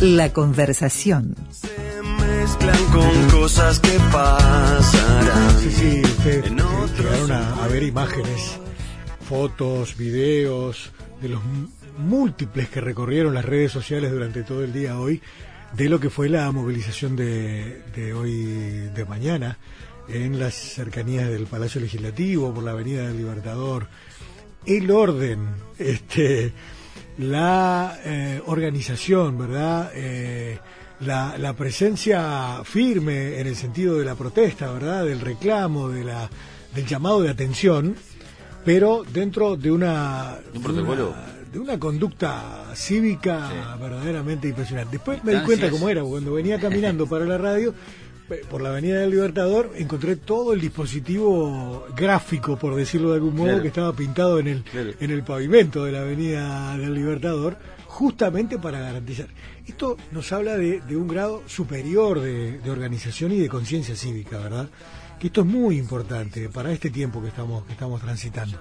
La conversación. Se mezclan con cosas que pasarán. Sí, sí, ustedes En otros llegaron a, a ver imágenes, fotos, videos de los múltiples que recorrieron las redes sociales durante todo el día hoy de lo que fue la movilización de, de hoy de mañana en las cercanías del Palacio Legislativo por la Avenida del Libertador. El orden, este, la eh, organización, ¿verdad? Eh, la, la presencia firme en el sentido de la protesta, ¿verdad? Del reclamo, de la, del llamado de atención, pero dentro de una, ¿Un de protocolo? una- de una conducta cívica verdaderamente impresionante. Después me di cuenta cómo era, cuando venía caminando para la radio, por la Avenida del Libertador, encontré todo el dispositivo gráfico, por decirlo de algún modo, Claro. que estaba pintado en el, Claro. en el pavimento de la Avenida del Libertador, justamente para garantizar. Esto nos habla de, de un grado superior de, de organización y de conciencia cívica, ¿verdad? Que esto es muy importante para este tiempo que estamos, que estamos transitando.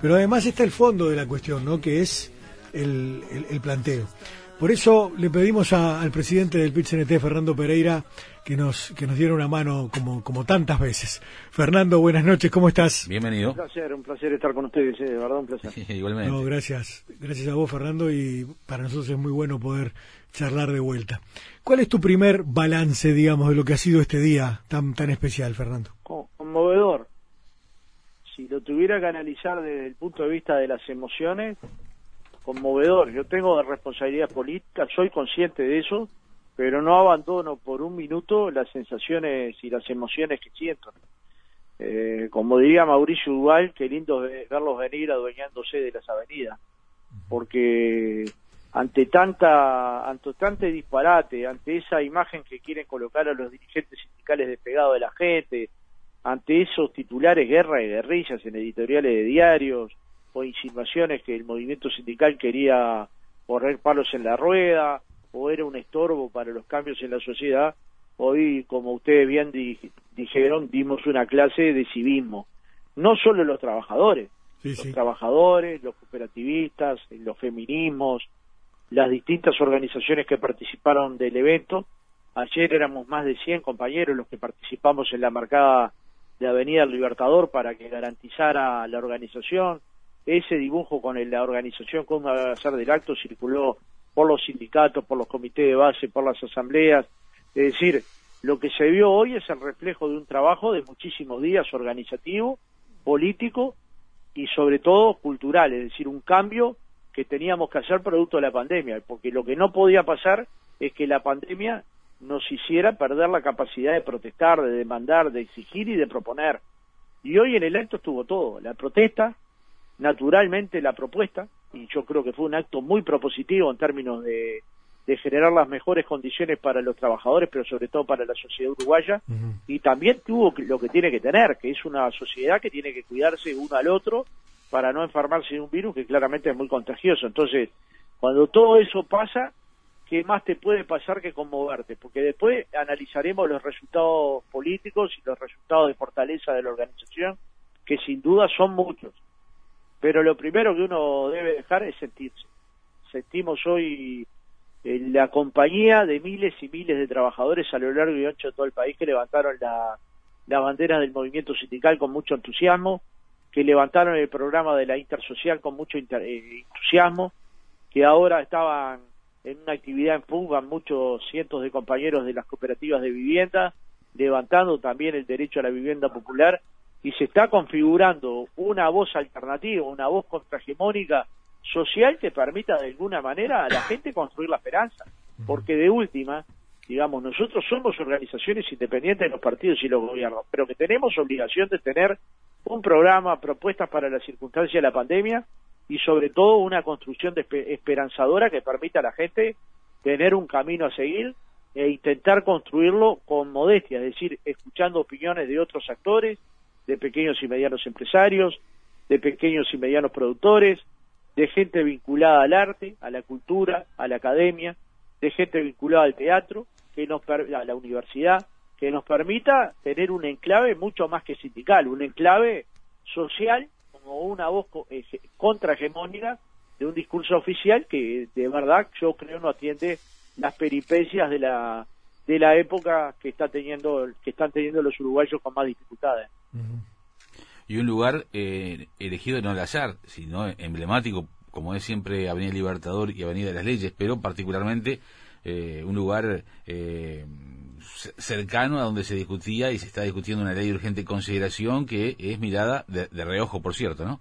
Pero además está el fondo de la cuestión, ¿no? Que es el, el- el planteo. Por eso le pedimos a- al presidente del PIT-CNT, Fernando Pereira, que nos, que nos diera una mano como, como tantas veces. Fernando, buenas noches, ¿cómo estás? Bienvenido. Un placer, un placer estar con ustedes, eh, de verdad un placer. Igualmente. No, gracias. Gracias a vos, Fernando, y para nosotros es muy bueno poder charlar de vuelta. ¿Cuál es tu primer balance, digamos, de lo que ha sido este día tan, tan especial, Fernando? Co- Conmovedor. Si lo tuviera que analizar desde el punto de vista de las emociones, conmovedor. Yo tengo responsabilidad política, soy consciente de eso, pero no abandono por un minuto las sensaciones y las emociones que siento. Eh, como diría Mauricio Duval, qué lindo ve- verlos venir adueñándose de las avenidas, porque ante tanta, ante tanto disparate, ante esa imagen que quieren colocar a los dirigentes sindicales despegados de la gente, ante esos titulares guerra y guerrillas en editoriales de diarios o insinuaciones que el movimiento sindical quería correr palos en la rueda o era un estorbo para los cambios en la sociedad, hoy, como ustedes bien di- dijeron, dimos una clase de civismo. No solo los trabajadores, Sí, los sí. trabajadores, los cooperativistas, los feminismos, las distintas organizaciones que participaron del evento. Ayer éramos más de 100 compañeros los que participamos en la marcada de Avenida del Libertador para que garantizara la organización. Ese dibujo con el- la organización a ser del acto circuló por los sindicatos, por los comités de base, por las asambleas. Es decir, lo que se vio hoy es el reflejo de un trabajo de muchísimos días organizativo, político y sobre todo cultural, es decir, un cambio que teníamos que hacer producto de la pandemia, porque lo que no podía pasar es que la pandemia nos hiciera perder la capacidad de protestar, de demandar, de exigir y de proponer. Y hoy en el acto estuvo todo, la protesta, naturalmente la propuesta, y yo creo que fue un acto muy propositivo en términos de, de generar las mejores condiciones para los trabajadores, pero sobre todo para la sociedad uruguaya, y también tuvo lo que tiene que tener, que es una sociedad que tiene que cuidarse uno al otro para no enfermarse de un virus que claramente es muy contagioso. Entonces, cuando todo eso pasa, ¿qué más te puede pasar que conmoverte? Porque después analizaremos los resultados políticos y los resultados de fortaleza de la organización, que sin duda son muchos. Pero lo primero que uno debe dejar es sentirse. Sentimos hoy eh, la compañía de miles y miles de trabajadores a lo largo y ancho de todo el país que levantaron la, la bandera del movimiento sindical con mucho entusiasmo, que levantaron el programa de la intersocial con mucho eh, entusiasmo, que ahora estaban en una actividad en fuga muchos cientos de compañeros de las cooperativas de vivienda, levantando también el derecho a la vivienda popular, y se está configurando una voz alternativa, una voz contrahegemónica social que permita de alguna manera a la gente construir la esperanza. Porque de última, digamos, nosotros somos organizaciones independientes de los partidos y los gobiernos, pero que tenemos obligación de tener un programa, propuestas para la circunstancia de la pandemia y sobre todo una construcción de espe- esperanzadora que permita a la gente tener un camino a seguir e intentar construirlo con modestia, es decir, escuchando opiniones de otros actores, de pequeños y medianos empresarios, de pequeños y medianos productores, de gente vinculada al arte, a la cultura, a la academia, de gente vinculada al teatro, que nos a la universidad, que nos permita tener un enclave mucho más que sindical, un enclave social como una voz eh, contrahegemónica de un discurso oficial que de verdad yo creo no atiende las peripecias de la de la época que está teniendo que están teniendo los uruguayos con más dificultades. Y un lugar eh, elegido no al azar, sino emblemático, como es siempre Avenida Libertador y Avenida de las Leyes, pero particularmente eh, un lugar eh, cercano a donde se discutía y se está discutiendo una ley de urgente consideración que es mirada de, reojo, por cierto, ¿no?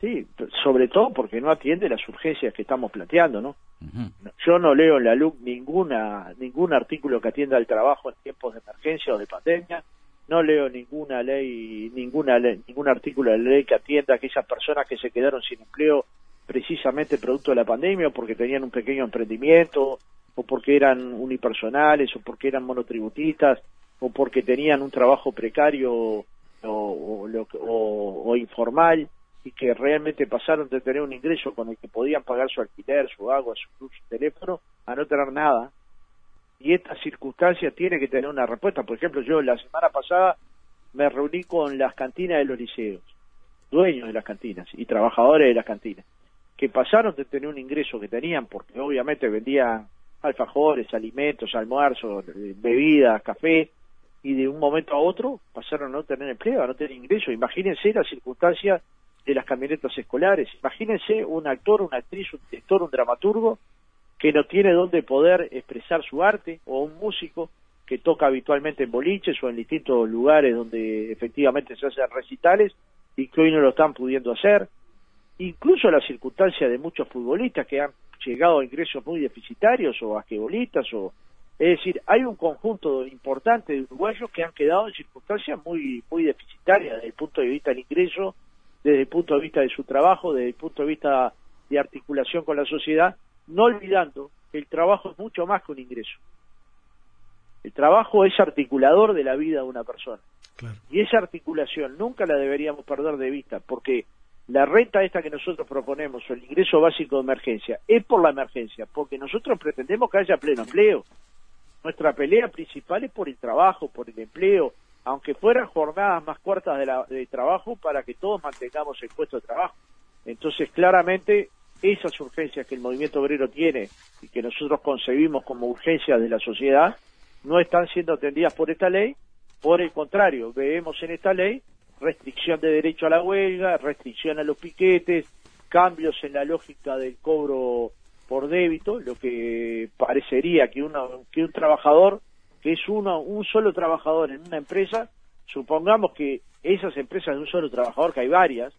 Sí, sobre todo porque no atiende las urgencias que estamos planteando, ¿no? Yo no leo en la LUC ninguna, ningún artículo que atienda al trabajo en tiempos de emergencia o de pandemia, no leo ninguna ley, ninguna ningún artículo de ley que atienda a aquellas personas que se quedaron sin empleo precisamente producto de la pandemia o porque tenían un pequeño emprendimiento o porque eran unipersonales o porque eran monotributistas o porque tenían un trabajo precario o, o, informal y que realmente pasaron de tener un ingreso con el que podían pagar su alquiler, su agua, su, su teléfono, a no tener nada. Y esta circunstancia tiene que tener una respuesta. Por ejemplo, yo la semana pasada me reuní con las cantinas de los liceos, dueños de las cantinas y trabajadores de las cantinas, que pasaron de tener un ingreso que tenían, porque obviamente vendían alfajores, alimentos, almuerzos, bebidas, café, y de un momento a otro pasaron a no tener empleo, a no tener ingreso. Imagínense la circunstancia de las camionetas escolares. Imagínense un actor, una actriz, un director, un dramaturgo que no tiene dónde poder expresar su arte o un músico que toca habitualmente en boliches o en distintos lugares donde efectivamente se hacen recitales y que hoy no lo están pudiendo hacer. Incluso la circunstancia de muchos futbolistas que han llegado a ingresos muy deficitarios o asquebolistas o es decir, hay un conjunto importante de uruguayos que han quedado en circunstancias muy muy deficitarias desde el punto de vista del ingreso desde el punto de vista de su trabajo, desde el punto de vista de articulación con la sociedad, no olvidando que el trabajo es mucho más que un ingreso. El trabajo es articulador de la vida de una persona. Y esa articulación nunca la deberíamos perder de vista, porque la renta esta que nosotros proponemos, o el ingreso básico de emergencia, es por la emergencia, porque nosotros pretendemos que haya pleno empleo. Nuestra pelea principal es por el trabajo, por el empleo, aunque fueran jornadas más cortas de, trabajo para que todos mantengamos el puesto de trabajo. Entonces, claramente, esas urgencias que el movimiento obrero tiene y que nosotros concebimos como urgencias de la sociedad, no están siendo atendidas por esta ley. Por el contrario, vemos en esta ley restricción de derecho a la huelga, restricción a los piquetes, cambios en la lógica del cobro por débito, lo que parecería que, que un trabajador que es uno, un solo trabajador en una empresa, supongamos que esas empresas de un solo trabajador, que hay varias,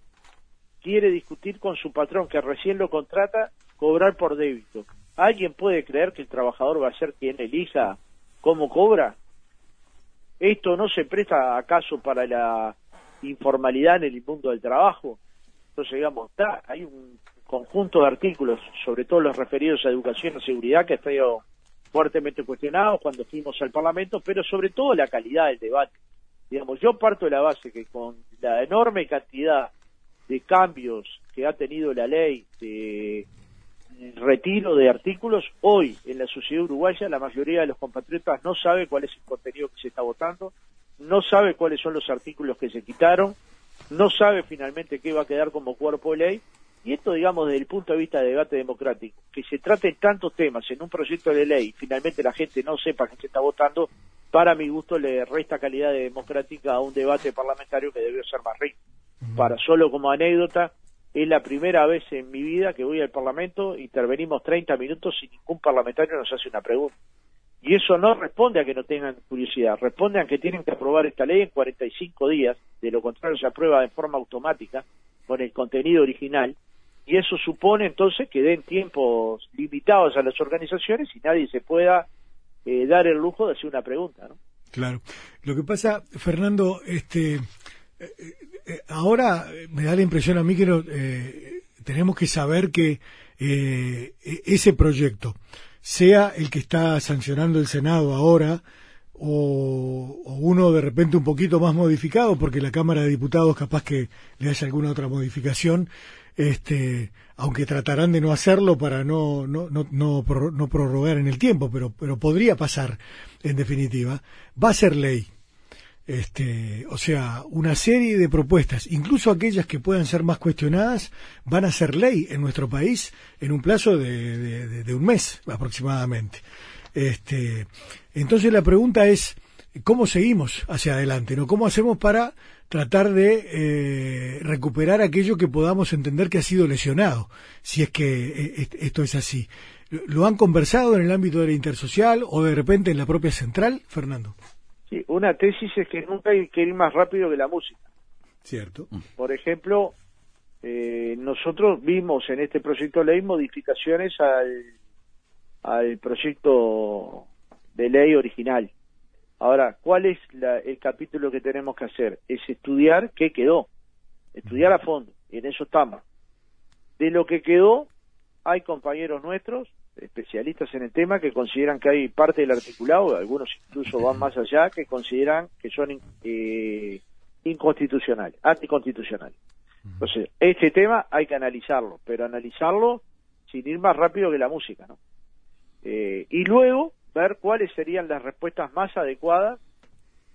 quiere discutir con su patrón que recién lo contrata, cobrar por débito. ¿Alguien puede creer que el trabajador va a ser quien elija cómo cobra? ¿Esto no se presta acaso para la informalidad en el mundo del trabajo? Entonces, digamos, está, hay un conjunto de artículos, sobre todo los referidos a educación y seguridad, que está fuertemente cuestionados cuando fuimos al Parlamento, pero sobre todo la calidad del debate. Digamos, yo parto de la base que con la enorme cantidad de cambios que ha tenido la ley de retiro de artículos, hoy en la sociedad uruguaya la mayoría de los compatriotas no sabe cuál es el contenido que se está votando, no sabe cuáles son los artículos que se quitaron, no sabe finalmente qué va a quedar como cuerpo de ley y esto, digamos, desde el punto de vista de debate democrático, que se traten tantos temas en un proyecto de ley y finalmente la gente no sepa que se está votando, para mi gusto le resta calidad democrática a un debate parlamentario que debió ser más rico. Para solo como anécdota, es la primera vez en mi vida que voy al Parlamento, intervenimos 30 minutos y ningún parlamentario nos hace una pregunta. Y eso no responde a que no tengan curiosidad, responde a que tienen que aprobar esta ley en 45 días, de lo contrario se aprueba de forma automática con el contenido original y eso supone entonces que den tiempos limitados a las organizaciones y nadie se pueda eh, dar el lujo de hacer una pregunta, ¿no? Claro. Lo que pasa, Fernando, este, eh, eh, ahora me da la impresión a mí que tenemos que saber que e-, ese proyecto, sea el que está sancionando el Senado ahora, o, uno de repente un poquito más modificado, porque la Cámara de Diputados capaz que le haya alguna otra modificación, este, aunque tratarán de no hacerlo para no, no, no, no, prorrogar en el tiempo, pero, pero podría pasar en definitiva, va a ser ley. Este, o sea, una serie de propuestas, incluso aquellas que puedan ser más cuestionadas, van a ser ley en nuestro país en un plazo de, de un mes aproximadamente. Este, entonces la pregunta es, ¿cómo seguimos hacia adelante? ¿no? ¿Cómo hacemos para tratar de eh, recuperar aquello que podamos entender que ha sido lesionado, si es que eh, esto es así. ¿Lo han conversado en el ámbito de la intersocial o de repente en la propia central, Fernando? Sí, una tesis es que nunca hay que ir más rápido que la música. Cierto. Por ejemplo, eh, nosotros vimos en este proyecto de ley modificaciones al, al proyecto de ley original. Ahora, ¿cuál es el capítulo que tenemos que hacer? Es estudiar qué quedó, estudiar a fondo, y en eso estamos. De lo que quedó, hay compañeros nuestros, especialistas en el tema, que consideran que hay parte del articulado, algunos incluso van más allá, que consideran que son eh, inconstitucionales, anticonstitucionales. Entonces, este tema hay que analizarlo, pero analizarlo sin ir más rápido que la música, ¿no? Eh, y luego ver cuáles serían las respuestas más adecuadas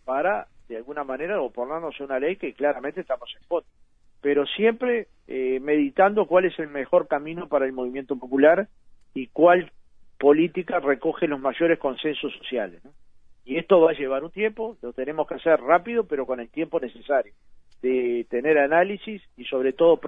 para, de alguna manera, oponernos a una ley que claramente estamos en contra. Pero siempre eh, meditando cuál es el mejor camino para el movimiento popular y cuál política recoge los mayores consensos sociales. Y esto va a llevar un tiempo, lo tenemos que hacer rápido, pero con el tiempo necesario, de tener análisis y sobre todo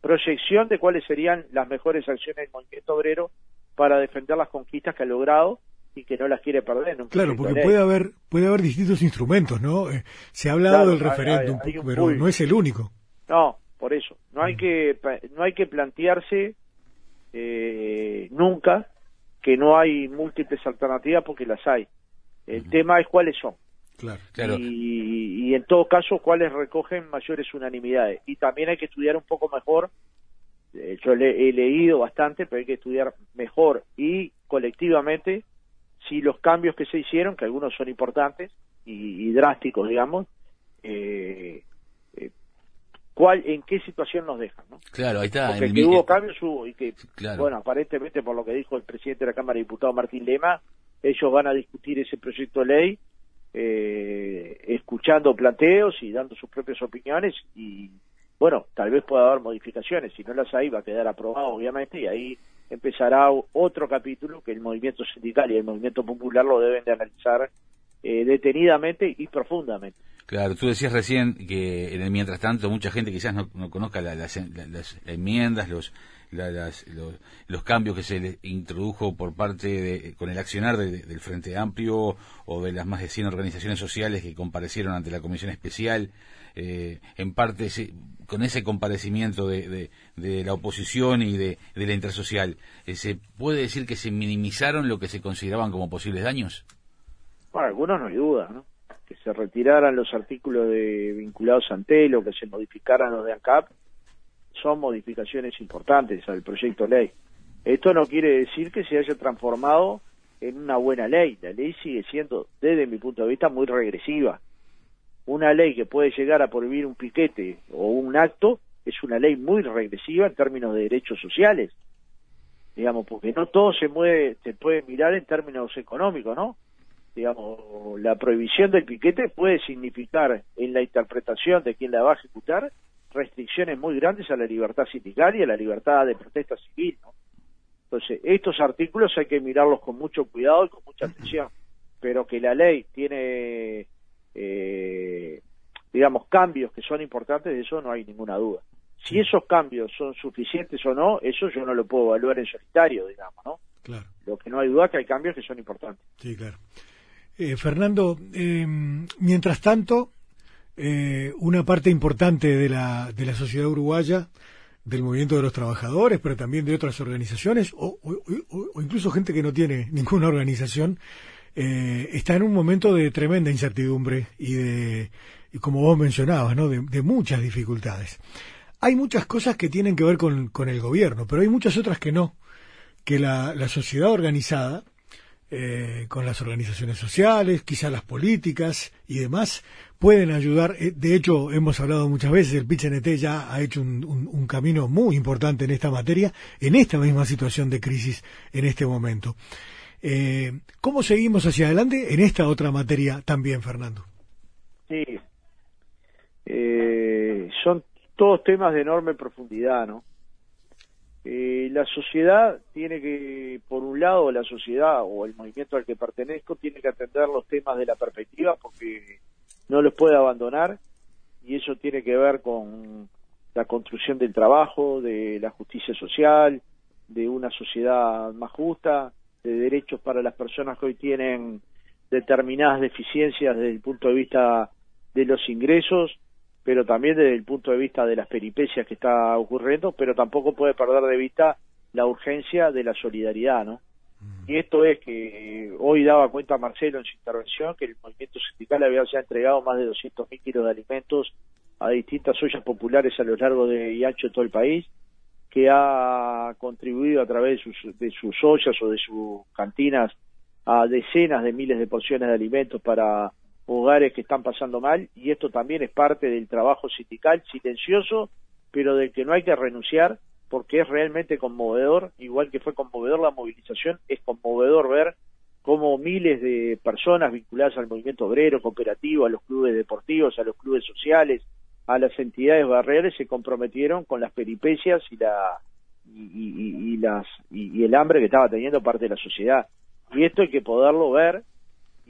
proyección de cuáles serían las mejores acciones del movimiento obrero para defender las conquistas que ha logrado y que no las quiere perder. claro, porque puede haber puede haber distintos instrumentos, ¿no? Eh, se ha hablado del referéndum, pero no es el único. No, por eso. No hay mm. que no hay que plantearse eh, nunca que no hay múltiples alternativas porque las hay. El tema es cuáles son. Claro, claro. Y, y, en todo caso cuáles recogen mayores unanimidades. Y también hay que estudiar un poco mejor. Eh, yo le, he leído bastante, pero hay que estudiar mejor y colectivamente si los cambios que se hicieron, que algunos son importantes y, drásticos, digamos, eh, eh, cuál, en qué situación nos dejan, ¿no? Claro, ahí está. Porque que hubo cambios hubo y que, bueno, aparentemente por lo que dijo el presidente de la Cámara de Diputados, Martín Lema, ellos van a discutir ese proyecto de ley eh, escuchando planteos y dando sus propias opiniones y bueno, tal vez pueda haber modificaciones, si no las hay va a quedar aprobado obviamente y ahí empezará otro capítulo que el movimiento sindical y el movimiento popular lo deben de analizar eh, detenidamente y profundamente. Claro, tú decías recién que en el mientras tanto mucha gente quizás no, conozca las, enmiendas, los, los, cambios que se introdujo por parte de, con el accionar del Frente Amplio o de las más de 100 organizaciones sociales que comparecieron ante la Comisión Especial. Eh, en parte con ese comparecimiento de, de, la oposición y de, la intersocial, eh, ¿se puede decir que se minimizaron lo que se consideraban como posibles daños? Bueno, algunos no hay duda, ¿no? Que se retiraran los artículos de vinculados a Antelo, que se modificaran los de ANCAP, son modificaciones importantes al proyecto de ley. Esto no quiere decir que se haya transformado en una buena ley. La ley sigue siendo, desde mi punto de vista, muy regresiva una ley que puede llegar a prohibir un piquete o un acto es una ley muy regresiva en términos de derechos sociales, digamos, porque no todo se mueve, se puede mirar en términos económicos, ¿no? Digamos, la prohibición del piquete puede significar en la interpretación de quien la va a ejecutar restricciones muy grandes a la libertad sindical y a la libertad de protesta civil, ¿no? Entonces, estos artículos hay que mirarlos con mucho cuidado y con mucha atención, pero que la ley tiene eh, digamos, cambios que son importantes, de eso no hay ninguna duda. Si esos cambios son suficientes o no, eso yo no lo puedo evaluar en solitario, digamos, ¿no? Claro. Lo que no hay duda es que hay cambios que son importantes. Sí, claro. Eh, Fernando, em, mientras tanto, eh, una parte importante de la, de la sociedad uruguaya, del movimiento de los trabajadores, pero también de otras organizaciones, o, incluso gente que no tiene ninguna organización, eh, está en un momento de tremenda incertidumbre y de, como vos mencionabas, ¿no? de, muchas dificultades. Hay muchas cosas que tienen que ver con, con el gobierno, pero hay muchas otras que no, que la, la sociedad organizada, eh, con las organizaciones sociales, quizás las políticas y demás, pueden ayudar. Eh, de hecho, hemos hablado muchas veces, el PICNT ya ha hecho un, un, camino muy importante en esta materia, en esta misma situación de crisis en este momento. Eh, ¿Cómo seguimos hacia adelante en esta otra materia también, Fernando? Sí. Eh, son todos temas de enorme profundidad, ¿no? Eh, la sociedad tiene que, por un lado, la sociedad o el movimiento al que pertenezco tiene que atender los temas de la perspectiva porque no los puede abandonar y eso tiene que ver con la construcción del trabajo, de la justicia social, de una sociedad más justa, de derechos para las personas que hoy tienen determinadas deficiencias desde el punto de vista de los ingresos, pero también desde el punto de vista de las peripecias que está ocurriendo, pero tampoco puede perder de vista la urgencia de la solidaridad, ¿no? Y esto es que hoy daba cuenta Marcelo en su intervención que el movimiento sindical había ya entregado más de 200.000 kilos de alimentos a distintas ollas populares a lo largo de y ancho de todo el país, que ha contribuido a través de sus, de sus ollas o de sus cantinas a decenas de miles de porciones de alimentos para hogares que están pasando mal y esto también es parte del trabajo sindical silencioso, pero del que no hay que renunciar porque es realmente conmovedor, igual que fue conmovedor la movilización, es conmovedor ver cómo miles de personas vinculadas al movimiento obrero, cooperativo, a los clubes deportivos, a los clubes sociales, a las entidades barriales se comprometieron con las peripecias y la y, las y, el hambre que estaba teniendo parte de la sociedad. Y esto hay que poderlo ver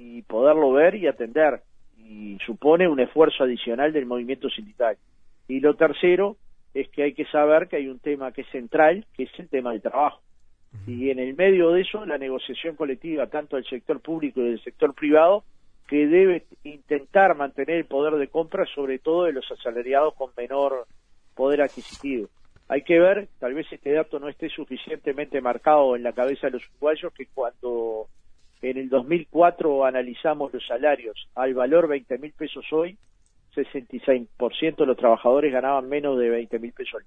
y poderlo ver y atender. Y supone un esfuerzo adicional del movimiento sindical. Y lo tercero es que hay que saber que hay un tema que es central que es el tema del trabajo. Y en el medio de eso la negociación colectiva tanto del sector público y del sector privado que debe intentar mantener el poder de compra, sobre todo de los asalariados con menor poder adquisitivo. Hay que ver, tal vez este dato no esté suficientemente marcado en la cabeza de los uruguayos, que cuando en el 2004 analizamos los salarios al valor 20 mil pesos hoy, 66% de los trabajadores ganaban menos de 20 mil pesos.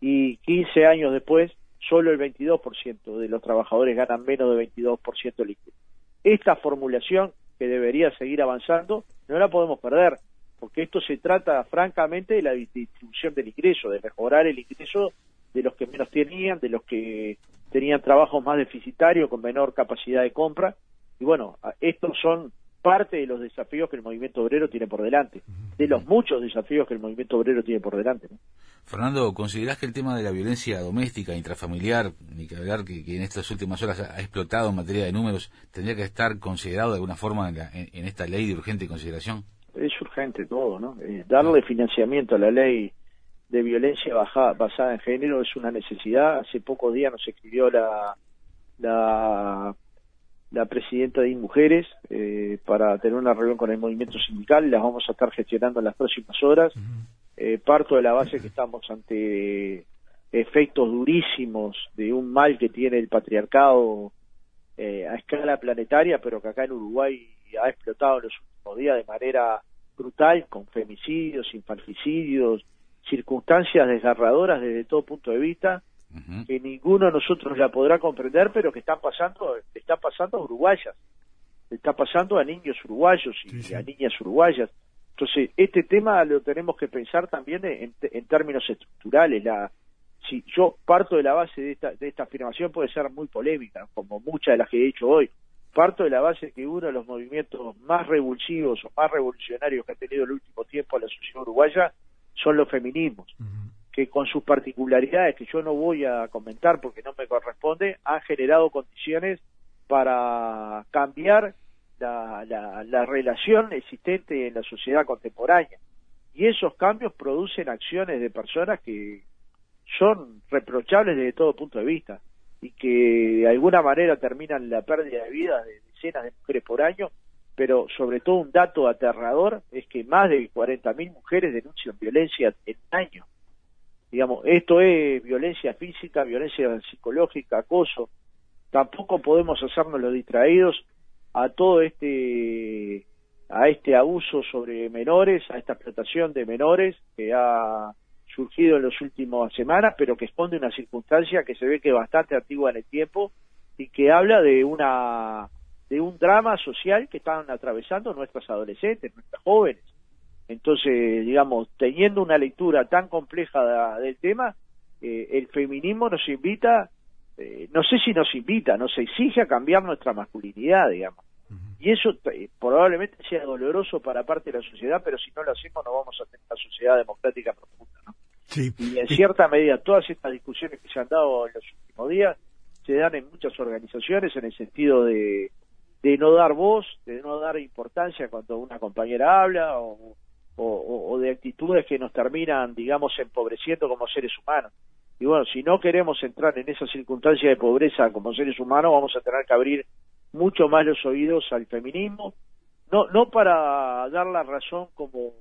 Y 15 años después, solo el 22% de los trabajadores ganan menos de 22% líquido. Esta formulación que debería seguir avanzando, no la podemos perder, porque esto se trata francamente de la distribución del ingreso, de mejorar el ingreso de los que menos tenían, de los que tenían trabajos más deficitarios con menor capacidad de compra. Y bueno, estos son parte de los desafíos que el movimiento obrero tiene por delante, de los muchos desafíos que el movimiento obrero tiene por delante. Fernando, ¿considerás que el tema de la violencia doméstica, intrafamiliar, ni que hablar que, en estas últimas horas ha explotado en materia de números, tendría que estar considerado de alguna forma en, esta ley de urgente consideración? Es urgente todo, ¿no? Eh, darle financiamiento a la ley de violencia basada en género es una necesidad. Hace pocos días nos escribió la, la la presidenta de Mujeres eh, para tener una reunión con el movimiento sindical y las vamos a estar gestionando en las próximas horas. Eh, parto de la base que estamos ante efectos durísimos de un mal que tiene el patriarcado eh, a escala planetaria, pero que acá en Uruguay ha explotado en los últimos días de manera brutal, con femicidios, infanticidios, circunstancias desgarradoras desde todo punto de vista, que ninguno de nosotros la podrá comprender, pero que están pasando, está pasando a uruguayas, está pasando a niños uruguayos y a niñas uruguayas. Entonces, este tema lo tenemos que pensar también en, en, términos estructurales. La, si yo parto de la base de esta, de esta afirmación puede ser muy polémica, como muchas de las que he dicho hoy. Parto de la base que uno de los movimientos más revulsivos o más revolucionarios que ha tenido el último tiempo la sociedad uruguaya son los feminismos que con sus particularidades, que yo no voy a comentar porque no me corresponde, han generado condiciones para cambiar la, la, relación existente en la sociedad contemporánea. Y esos cambios producen acciones de personas que son reprochables desde todo punto de vista y que de alguna manera terminan la pérdida de vida de decenas de mujeres por año, pero sobre todo un dato aterrador es que más de 40.000 mujeres denuncian violencia en un año. Digamos, esto es violencia física, violencia psicológica, acoso. Tampoco podemos hacernos los distraídos a todo este a este abuso sobre menores, a esta explotación de menores que ha surgido en las últimas semanas, pero que esconde una circunstancia que se ve que es bastante antigua en el tiempo y que habla de una de un drama social que están atravesando nuestras adolescentes, nuestras jóvenes. Entonces, digamos, teniendo una lectura tan compleja del tema, eh, el feminismo nos invita, eh, no sé si nos invita, nos exige a cambiar nuestra masculinidad, digamos. Y eso eh, probablemente sea doloroso para parte de la sociedad, pero si no lo hacemos no vamos a tener una sociedad democrática profunda. ¿no? Sí. Y en cierta medida todas estas discusiones que se han dado en los últimos días se dan en muchas organizaciones en el sentido de, de no dar voz, de no dar importancia cuando una compañera habla o, de actitudes que nos terminan, digamos, empobreciendo como seres humanos. Y bueno, si no queremos entrar en esa circunstancia de pobreza como seres humanos, vamos a tener que abrir mucho más los oídos al feminismo, no, no para dar la razón como,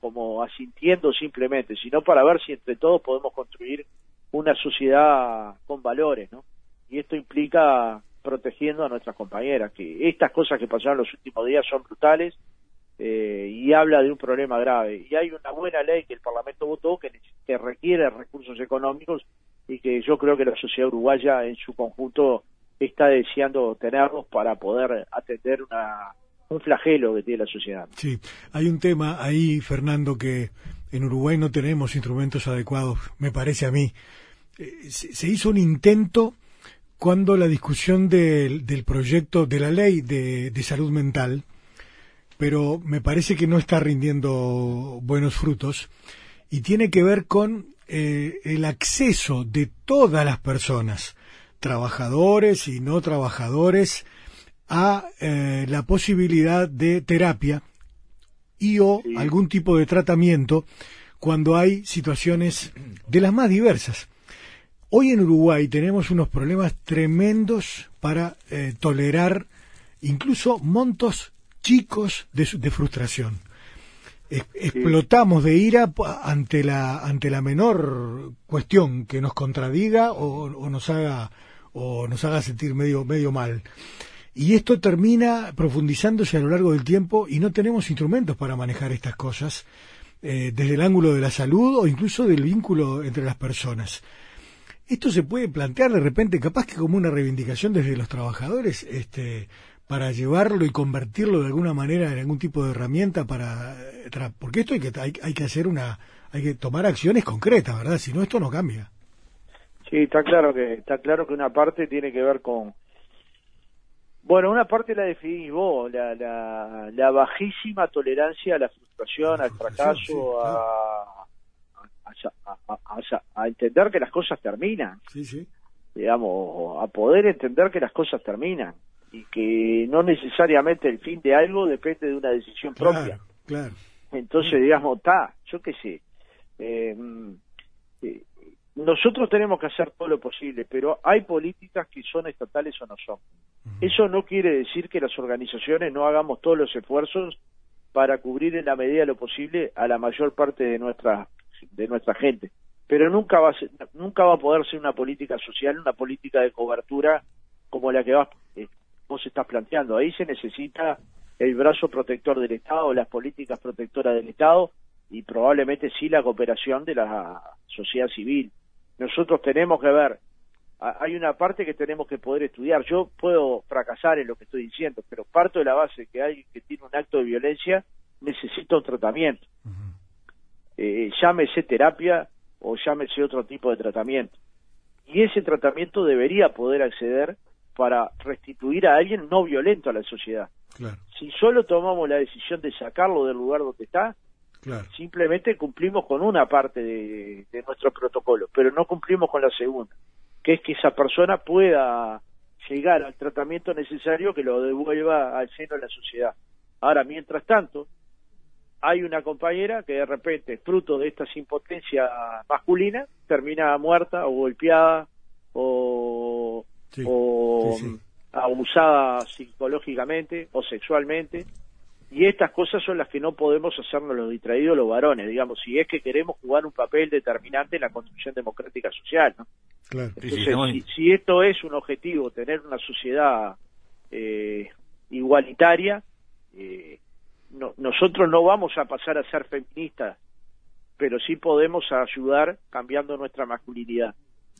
como asintiendo simplemente, sino para ver si entre todos podemos construir una sociedad con valores, ¿no? Y esto implica protegiendo a nuestras compañeras, que estas cosas que pasaron los últimos días son brutales eh, y habla de un problema grave. Y hay una buena ley que el Parlamento votó que, requiere recursos económicos y que yo creo que la sociedad uruguaya en su conjunto está deseando tenerlos para poder atender una, un flagelo que tiene la sociedad. Sí, hay un tema ahí, Fernando, que en Uruguay no tenemos instrumentos adecuados, me parece a mí. Eh, se hizo un intento cuando la discusión del, del proyecto de la ley de, de, salud mental, pero me parece que no está rindiendo buenos frutos y tiene que ver con eh, el acceso de todas las personas, trabajadores y no trabajadores, a eh, la posibilidad de terapia y o algún tipo de tratamiento cuando hay situaciones de las más diversas. Hoy en Uruguay tenemos unos problemas tremendos para eh, tolerar incluso montos chicos de, frustración. Es- explotamos de ira ante la ante la menor cuestión que nos contradiga o, o nos haga o nos haga sentir medio medio mal. Y esto termina profundizándose a lo largo del tiempo y no tenemos instrumentos para manejar estas cosas eh, desde el ángulo de la salud o incluso del vínculo entre las personas. Esto se puede plantear de repente, capaz que como una reivindicación desde los trabajadores, este, para llevarlo y convertirlo de alguna manera en algún tipo de herramienta para, eh, porque esto hay que hay, hay que hacer una, hay que tomar acciones concretas, ¿verdad? Si no esto no cambia. Sí, está claro que está claro que una parte tiene que ver con bueno, una parte la definís vos, la, la, la bajísima tolerancia a la frustración, La al fracaso, sí, a, a, a- a- a entender que las cosas terminan, Sí, sí. digamos, a poder entender que las cosas terminan y que no necesariamente el fin de algo depende de una decisión propia. Claro. Entonces, digamos, está, yo qué sé. eh, eh, nosotros tenemos que hacer todo lo posible, pero hay políticas que son estatales o no son. Eso no quiere decir que las organizaciones no hagamos todos los esfuerzos para cubrir en la medida de lo posible a la mayor parte de nuestra de nuestra gente. Pero nunca va a ser- nunca va a poder ser una política social, una política de cobertura como la que vas, eh, vos estás planteando. Ahí se necesita el brazo protector del Estado, las políticas protectoras del Estado y probablemente sí la cooperación de la sociedad civil. Nosotros tenemos que ver, hay una parte que tenemos que poder estudiar. Yo puedo fracasar en lo que estoy diciendo, pero parto de la base que alguien que tiene un acto de violencia necesita un tratamiento. Eh, llámese terapia o llámese otro tipo de tratamiento. Y ese tratamiento debería poder acceder para restituir a alguien no violento a la sociedad. Claro, Si solo tomamos la decisión de sacarlo del lugar donde está, claro. simplemente cumplimos con una parte de, de nuestro protocolo, pero no cumplimos con la segunda, que es que esa persona pueda llegar al tratamiento necesario que lo devuelva al seno de la sociedad. Ahora, mientras tanto, hay una compañera que de repente, fruto de esta impotencia masculina, termina muerta o golpeada o, Sí, o sí, sí. abusada psicológicamente o sexualmente. Y estas cosas son las que no podemos hacernos los distraídos los varones, digamos, si es que queremos jugar un papel determinante en la construcción democrática social. ¿no? Claro. Sí, sí, Entonces, si, si esto es un objetivo, tener una sociedad eh, igualitaria, eh, no- nosotros no vamos a pasar a ser feministas, pero sí podemos ayudar cambiando nuestra masculinidad.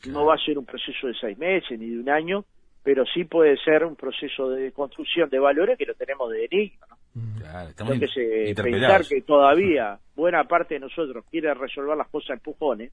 No va a ser un proceso de seis meses ni de un año, pero sí puede ser un proceso de construcción de valores que lo tenemos de enigma. ¿no? Claro, estamos Yo que sé, pensar que todavía buena parte de nosotros quiere resolver las cosas a empujones,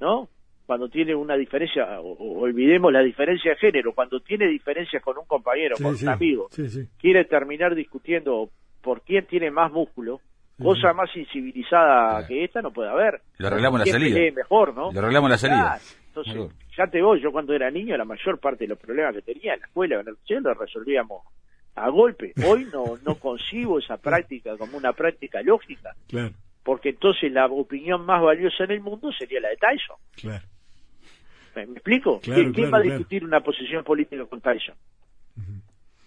¿no? cuando tiene una diferencia, o, o olvidemos la diferencia de género, cuando tiene diferencias con un compañero, Sí, con sí, un amigo, sí, sí. quiere terminar discutiendo por quién tiene más músculo, cosa más incivilizada Claro. que esta no puede haber. Lo arreglamos en la ¿Quién salida. mejor, ¿no? Lo arreglamos en la salida. Claro. Entonces, Claro. fíjate vos, yo cuando era niño, la mayor parte de los problemas que tenía en la escuela, en el liceo, los resolvíamos a golpe. Hoy no, no concibo esa práctica como una práctica lógica, Claro, porque entonces la opinión más valiosa en el mundo sería la de Tyson. claro. ¿Me, explico? Claro, ¿Quién, claro, va a discutir una posición política con Tyson?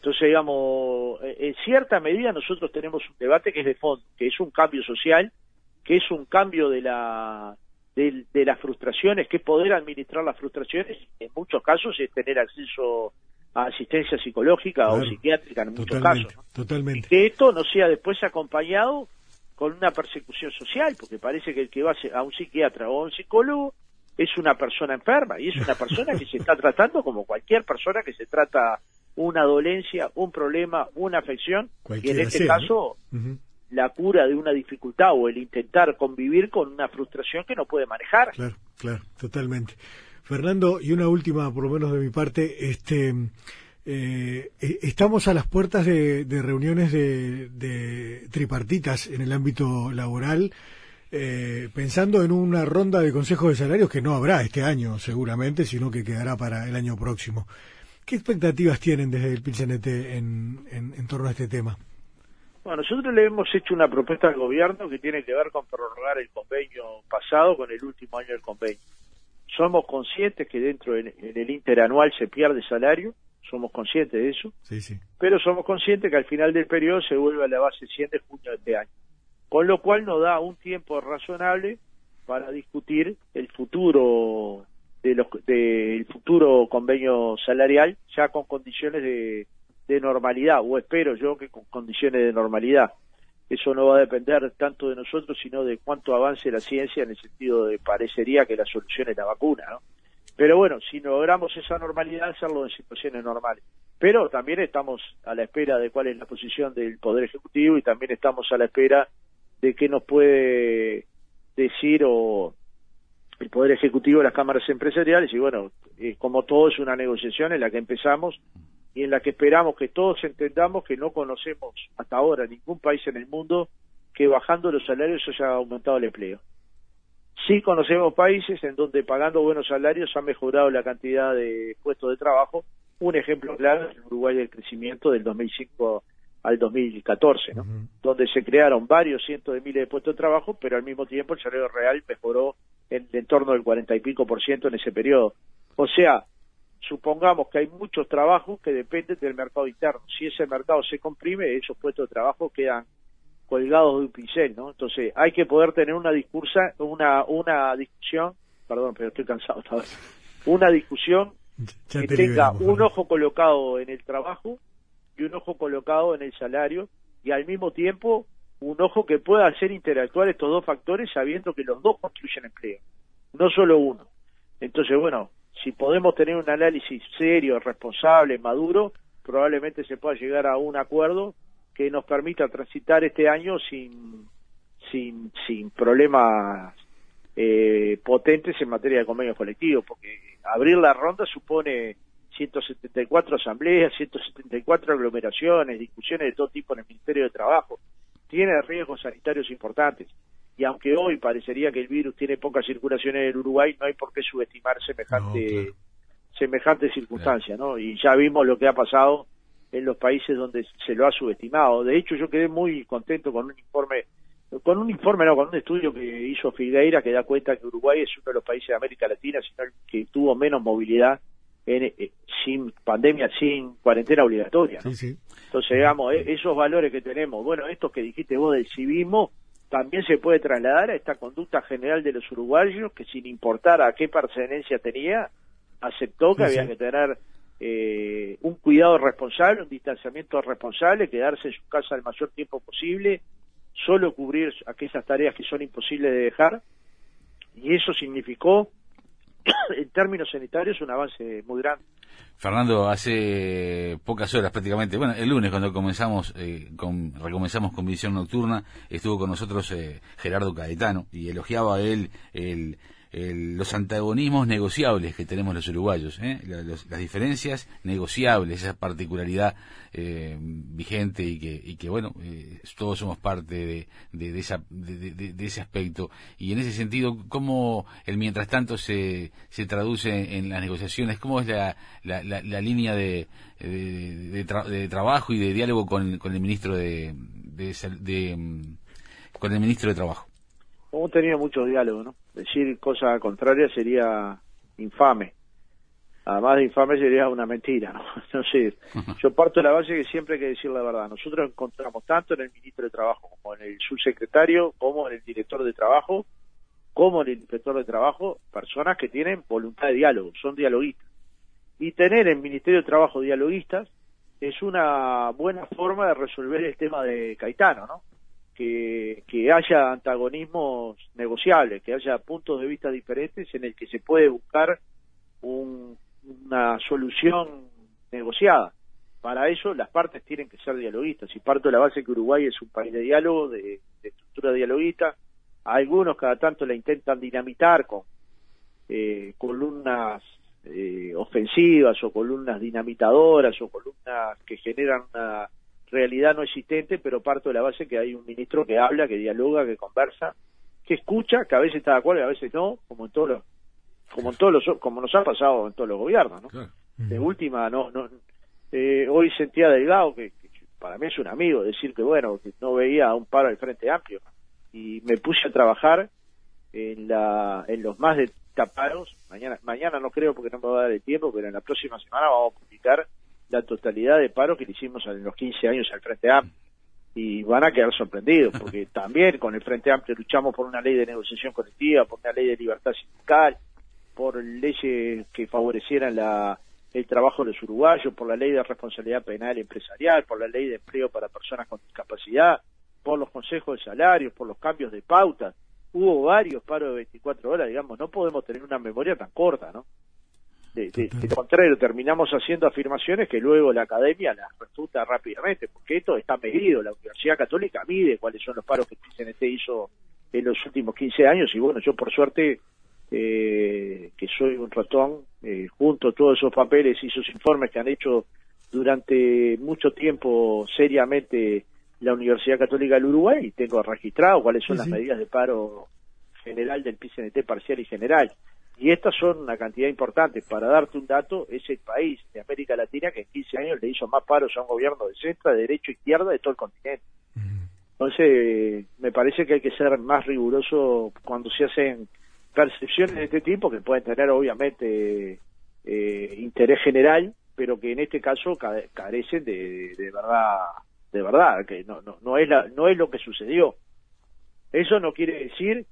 Entonces, digamos, eh, en cierta medida nosotros tenemos un debate que es de fondo, que es un cambio social, que es un cambio de la de, de las frustraciones, que es poder administrar las frustraciones, en muchos casos es tener acceso a asistencia psicológica o psiquiátrica en muchos casos. totalmente. que esto no sea después acompañado con una persecución social, porque parece que el que va a un psiquiatra o a un psicólogo es una persona enferma y es una persona que se está tratando como cualquier persona que se trata una dolencia, un problema, una afección, y en este sea, ¿no? caso la cura de una dificultad o el intentar convivir con una frustración que no puede manejar. Claro, claro, totalmente. Fernando, y una última, por lo menos de mi parte, este, eh, eh, estamos a las puertas de, de reuniones de, de tripartitas en el ámbito laboral, eh, pensando en una ronda de consejos de salarios que no habrá este año seguramente, sino que quedará para el año próximo. ¿Qué expectativas tienen desde el PINCNT en, en, en torno a este tema? Bueno, nosotros le hemos hecho una propuesta al gobierno que tiene que ver con prorrogar el convenio pasado con el último año del convenio. Somos conscientes que dentro en, en el interanual se pierde salario, somos conscientes de eso, Sí, sí. pero somos conscientes que al final del periodo se vuelve a la base 100 de junio de este año. Con lo cual nos da un tiempo razonable para discutir el futuro de los del futuro convenio salarial ya con condiciones de, de normalidad o espero yo que con condiciones de normalidad eso no va a depender tanto de nosotros sino de cuánto avance la ciencia en el sentido de parecería que la solución es la vacuna ¿no? pero bueno si logramos esa normalidad hacerlo en situaciones normales pero también estamos a la espera de cuál es la posición del poder ejecutivo y también estamos a la espera de qué nos puede decir o el Poder Ejecutivo de las cámaras empresariales y bueno, eh, como todo es una negociación en la que empezamos y en la que esperamos que todos entendamos que no conocemos hasta ahora ningún país en el mundo que bajando los salarios haya aumentado el empleo. Sí conocemos países en donde pagando buenos salarios ha mejorado la cantidad de puestos de trabajo. Un ejemplo claro es el Uruguay del crecimiento del 2005 al 2014, ¿no? Ujú. donde se crearon varios cientos de miles de puestos de trabajo, pero al mismo tiempo el salario real mejoró en, en torno del cuarenta y pico por ciento en ese periodo. O sea, supongamos que hay muchos trabajos que dependen del mercado interno. Si ese mercado se comprime, esos puestos de trabajo quedan colgados de un pincel, ¿no? Entonces hay que poder tener una discursa, una una discusión, perdón, pero estoy cansado todavía, una discusión Ya que te tenga liberamos, un ojo colocado en el trabajo y un ojo colocado en el salario y al mismo tiempo un ojo que pueda hacer interactuar estos dos factores sabiendo que los dos construyen empleo, no solo uno. Entonces, bueno, si podemos tener un análisis serio, responsable, maduro, probablemente se pueda llegar a un acuerdo que nos permita transitar este año sin sin sin problemas eh, potentes en materia de convenios colectivos, porque abrir la ronda supone 174 asambleas, 174 aglomeraciones, discusiones de todo tipo en el Ministerio de Trabajo. Tiene riesgos sanitarios importantes. Y aunque hoy parecería que el virus tiene poca circulación en el Uruguay, no hay por qué subestimar semejante, No, claro. semejante circunstancia, ¿no? Y ya vimos lo que ha pasado en los países donde se lo ha subestimado. De hecho, yo quedé muy contento con un informe, con un informe, no, con un estudio que hizo Figueira que da cuenta que Uruguay es uno de los países de América Latina sino el que tuvo menos movilidad en, eh, sin pandemia, sin cuarentena obligatoria. ¿no? Sí, sí. Entonces, digamos, e- esos valores que tenemos, bueno, estos que dijiste vos del civismo, también se puede trasladar a esta conducta general de los uruguayos que sin importar a qué pertenencia tenía, aceptó que Sí, había que tener eh, un cuidado responsable, un distanciamiento responsable, quedarse en su casa el mayor tiempo posible, solo cubrir aquellas tareas que son imposibles de dejar, y eso significó, en términos sanitarios, un avance muy grande. Fernando, hace pocas horas prácticamente, bueno, el lunes cuando comenzamos, eh, con, recomenzamos con Visión Nocturna, estuvo con nosotros eh, Gerardo Caetano y elogiaba a él el, el- los antagonismos negociables que tenemos los uruguayos, ¿eh? La- los- las diferencias negociables, esa particularidad eh, vigente y que, y que bueno, eh, todos somos parte de, de, esa, de, de- ese aspecto. Y en ese sentido, ¿cómo el mientras tanto se, se traduce en las negociaciones? ¿Cómo es la, la, la- la línea de, tra- de trabajo y de diálogo con, con el ministro de, de, con el ministro de Trabajo? Hemos tenido muchos diálogos, ¿no? Decir cosas contrarias sería infame. Además de infame sería una mentira, ¿no? Entonces, yo parto de la base que siempre hay que decir la verdad. Nosotros encontramos tanto en el ministro de Trabajo como en el subsecretario, como en el director de Trabajo, como en el inspector de Trabajo, personas que tienen voluntad de diálogo, son dialoguistas. Y tener en el Ministerio de Trabajo dialoguistas es una buena forma de resolver el tema de Caetano, ¿no? Que, haya antagonismos negociables, que haya puntos de vista diferentes en el que se puede buscar un- una solución negociada. Para eso las partes tienen que ser dialoguistas. Y parto de la base que Uruguay es un país de diálogo, de, de estructura dialoguista. Algunos cada tanto la intentan dinamitar con eh, columnas eh, ofensivas o columnas dinamitadoras o columnas que generan una realidad no existente, pero parto de la base que hay un ministro que habla, que dialoga, que conversa, que escucha, que a veces está de acuerdo y a veces no, como en todos los, como en todos los, como nos ha pasado en todos los gobiernos, ¿no? De última, no, no, eh, hoy sentía Delgado que, que para mí es un amigo decir que bueno, que no veía un paro del Frente Amplio. Y me puse a trabajar en la, en los más de paros, mañana, mañana no creo porque no me va a dar el tiempo, pero en la próxima semana vamos a publicar la totalidad de paros que le hicimos en los 15 años al Frente Amplio. Y van a quedar sorprendidos, porque también con el Frente Amplio luchamos por una ley de negociación colectiva, por una ley de libertad sindical, por leyes que favorecieran la, el trabajo de los uruguayos, por la ley de responsabilidad penal empresarial, por la ley de empleo para personas con discapacidad, por los consejos de salarios, por los cambios de pautas. Hubo varios paros de 24 horas, digamos, no podemos tener una memoria tan corta, ¿no? De, de- de lo contrario, terminamos haciendo afirmaciones que luego la academia las refuta rápidamente, porque esto está medido. La Universidad Católica mide cuáles son los paros que el CNT hizo en los últimos 15 años y bueno, yo por suerte, eh, que soy un ratón, eh, junto todos esos papeles y esos informes que han hecho durante mucho tiempo seriamente la Universidad Católica del Uruguay y tengo registrado cuáles son Sí, las medidas de paro general del PCNT parcial y general. Y estas son una cantidad importante. Para darte un dato, es el país de América Latina que en 15 años le hizo más paros a un gobierno de centro, de derecho e izquierda de todo el continente. Entonces, me parece que hay que ser más riguroso cuando se hacen percepciones de este tipo, que pueden tener obviamente eh, interés general, pero que en este caso ca- carecen de, de verdad, de verdad, que no, no, no es la, no es lo que sucedió. Eso no quiere decir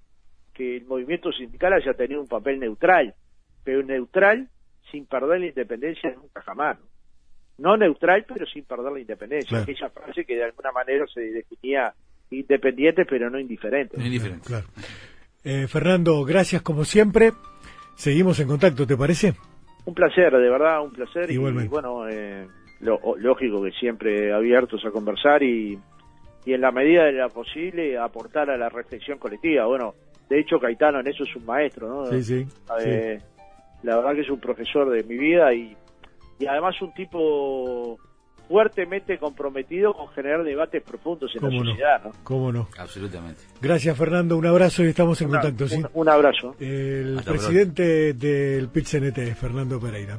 que el movimiento sindical haya tenido un papel neutral, pero neutral sin perder la independencia nunca jamás. ¿no? No neutral, pero sin perder la independencia. Claro. Aquella frase que de alguna manera se definía independiente, pero no indiferente. Indiferente. Claro. Eh, Fernando, gracias como siempre. Seguimos en contacto, ¿te parece? Un placer, de verdad, un placer. Igualmente. Y bueno, eh, lo- o- lógico que siempre abiertos a conversar y, y en la medida de lo posible aportar a la reflexión colectiva. Bueno, de hecho, Caetano en eso es un maestro, ¿no? Sí, sí. Eh, La verdad que es un profesor de mi vida y, y además un tipo fuertemente comprometido con generar debates profundos en la ¿Cómo no? sociedad. ¿no? ¿Cómo no? Absolutamente. Gracias, Fernando. Un abrazo y estamos en Una- contacto. ¿sí? un, un abrazo. El Hasta presidente del PIT-CNT, Fernando Pereira.